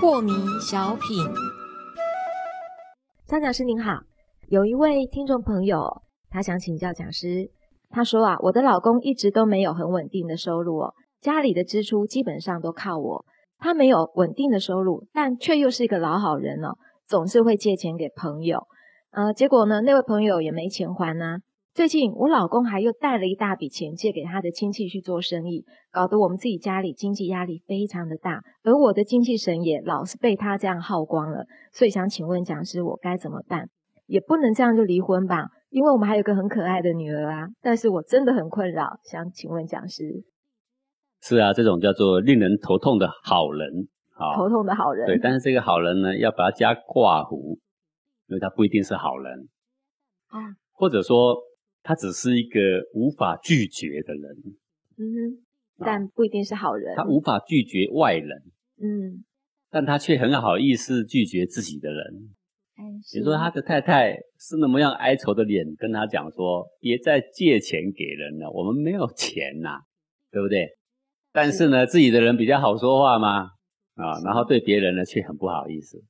破迷小品，张讲师您好，有一位听众朋友，他想请教讲师。他说啊，我的老公一直都没有很稳定的收入哦，家里的支出基本上都靠我。他没有稳定的收入，但却又是一个老好人哦，总是会借钱给朋友。呃，结果呢，那位朋友也没钱还呢。最近我老公还又贷了一大笔钱借给他的亲戚去做生意，搞得我们自己家里经济压力非常的大，而我的精气神也老是被他这样耗光了。所以想请问讲师，我该怎么办？也不能这样就离婚吧，因为我们还有个很可爱的女儿啊。但是我真的很困扰，想请问讲师。是啊，这种叫做令人头痛的好人，啊，头痛的好人。对，但是这个好人呢，要把它加挂弧，因为他不一定是好人啊，或者说。他只是一个无法拒绝的人，嗯哼，但不一定是好人。他无法拒绝外人，嗯，但他却很好意思拒绝自己的人。比如说，他的太太是那么样哀愁的脸跟他讲说：“别再借钱给人了，我们没有钱呐，对不对？”但是呢，自己的人比较好说话嘛，啊，然后对别人呢却很不好意思。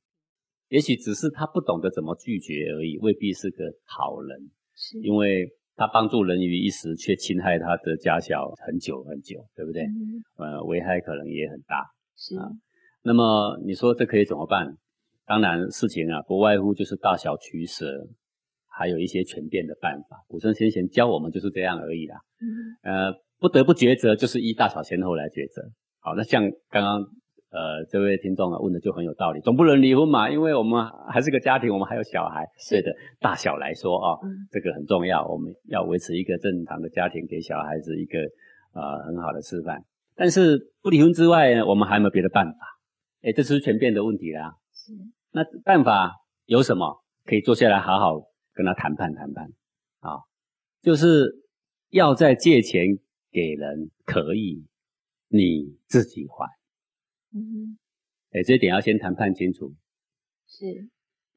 也许只是他不懂得怎么拒绝而已，未必是个好人，是因为。他帮助人于一时，却侵害他的家小很久很久，对不对？呃，危害可能也很大。是啊，那么你说这可以怎么办？当然，事情啊，不外乎就是大小取舍，还有一些权变的办法。古圣先贤教我们就是这样而已啦。呃，不得不抉择，就是依大小先后来抉择。好，那像刚刚。呃，这位听众啊问的就很有道理，总不能离婚嘛，因为我们还是个家庭，我们还有小孩，对的，大小来说啊，这个很重要，我们要维持一个正常的家庭，给小孩子一个呃很好的示范。但是不离婚之外呢，我们还有没有别的办法？哎，这是全变的问题啦。是，那办法有什么？可以坐下来好好跟他谈判谈判啊，就是要再借钱给人可以，你自己还。嗯，哎，这点要先谈判清楚。是，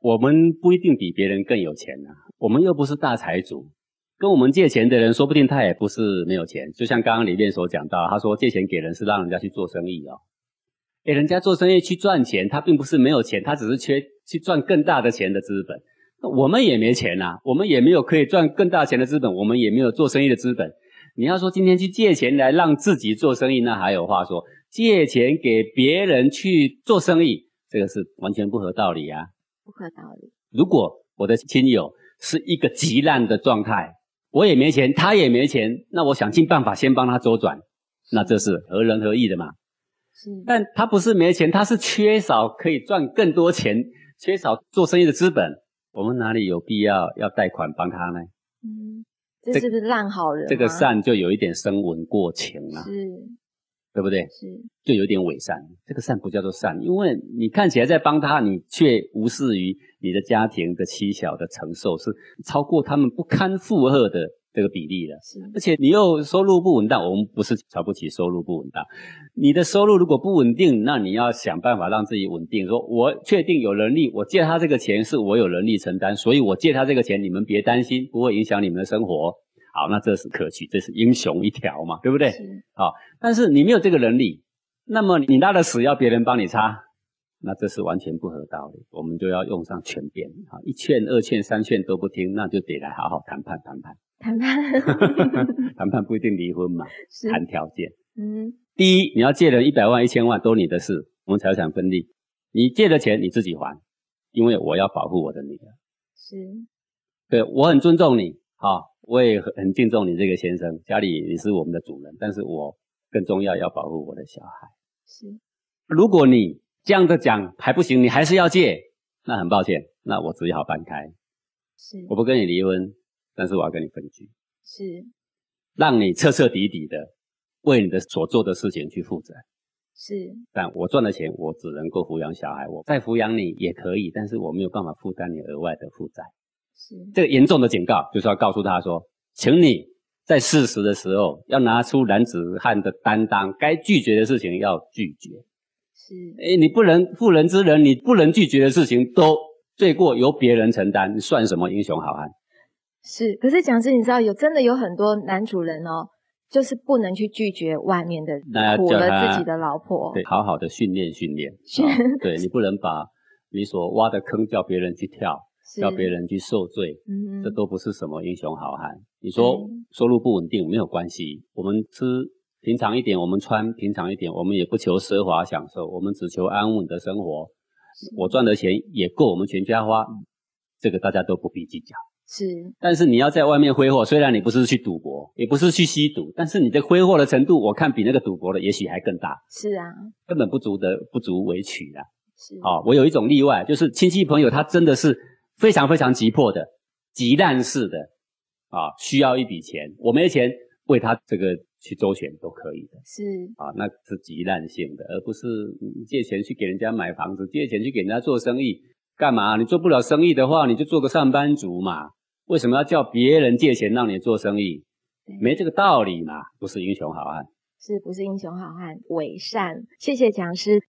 我们不一定比别人更有钱呐，我们又不是大财主，跟我们借钱的人，说不定他也不是没有钱。就像刚刚里面所讲到，他说借钱给人是让人家去做生意哦，哎人家做生意去赚钱，他并不是没有钱，他只是缺去赚更大的钱的资本。我们也没钱呐，我们也没有可以赚更大钱的资本，我们也没有做生意的资本。你要说今天去借钱来让自己做生意，那还有话说。借钱给别人去做生意，这个是完全不合道理啊！不合道理。如果我的亲友是一个极烂的状态，我也没钱，他也没钱，那我想尽办法先帮他周转，那这是合人合义的嘛？是。但他不是没钱，他是缺少可以赚更多钱，缺少做生意的资本，我们哪里有必要要贷款帮他呢？嗯，这是不是烂好人？这个善就有一点声闻过情了。是。对不对？是，就有点伪善。这个善不叫做善，因为你看起来在帮他，你却无视于你的家庭的妻小的承受，是超过他们不堪负荷的这个比例了。是，而且你又收入不稳当，我们不是瞧不起收入不稳当。你的收入如果不稳定，那你要想办法让自己稳定。说我确定有能力，我借他这个钱是我有能力承担，所以我借他这个钱，你们别担心，不会影响你们的生活。好，那这是可取，这是英雄一条嘛，对不对？好，但是你没有这个能力，那么你拉的屎要别人帮你擦，那这是完全不合道理。我们就要用上权变，啊，一劝、二劝、三劝都不听，那就得来好好谈判谈判。谈判，谈判不一定离婚嘛，谈条件。嗯，第一，你要借人一百万、一千万都你的事，我们财产分立。你借的钱你自己还，因为我要保护我的女儿。是，对我很尊重你，好。我也很很敬重你这个先生，家里你是我们的主人，但是我更重要要保护我的小孩。是，如果你这样的讲还不行，你还是要借，那很抱歉，那我只好搬开。是，我不跟你离婚，但是我要跟你分居。是，让你彻彻底底的为你的所做的事情去负责。是，但我赚的钱我只能够抚养小孩，我再抚养你也可以，但是我没有办法负担你额外的负债。是这个严重的警告，就是要告诉他说，请你在适时的时候要拿出男子汉的担当，该拒绝的事情要拒绝。是，哎，你不能妇人之仁，你不能拒绝的事情都罪过由别人承担，你算什么英雄好汉？是，可是讲师，你知道有真的有很多男主人哦，就是不能去拒绝外面的苦了自己的老婆，对，好好的训练训练，对你不能把你所挖的坑叫别人去跳，叫别人去受罪，嗯这都不是什么英雄好汉。你说收入不稳定没有关系，我们吃平常一点，我们穿平常一点，我们也不求奢华享受，我们只求安稳的生活。我赚的钱也够我们全家花，这个大家都不必计较。是，但是你要在外面挥霍，虽然你不是去赌博，也不是去吸毒，但是你的挥霍的程度，我看比那个赌博的也许还更大。是啊，根本不足的不足为取啊。是，哦，我有一种例外，就是亲戚朋友他真的是非常非常急迫的、急难式的啊，需要一笔钱，我没钱为他这个去周旋都可以的。是，啊，那是急难性的，而不是借钱去给人家买房子，借钱去给人家做生意，干嘛？你做不了生意的话，你就做个上班族嘛。为什么要叫别人借钱让你做生意？没这个道理嘛，不是英雄好汉，是不是英雄好汉？伪善。谢谢讲师。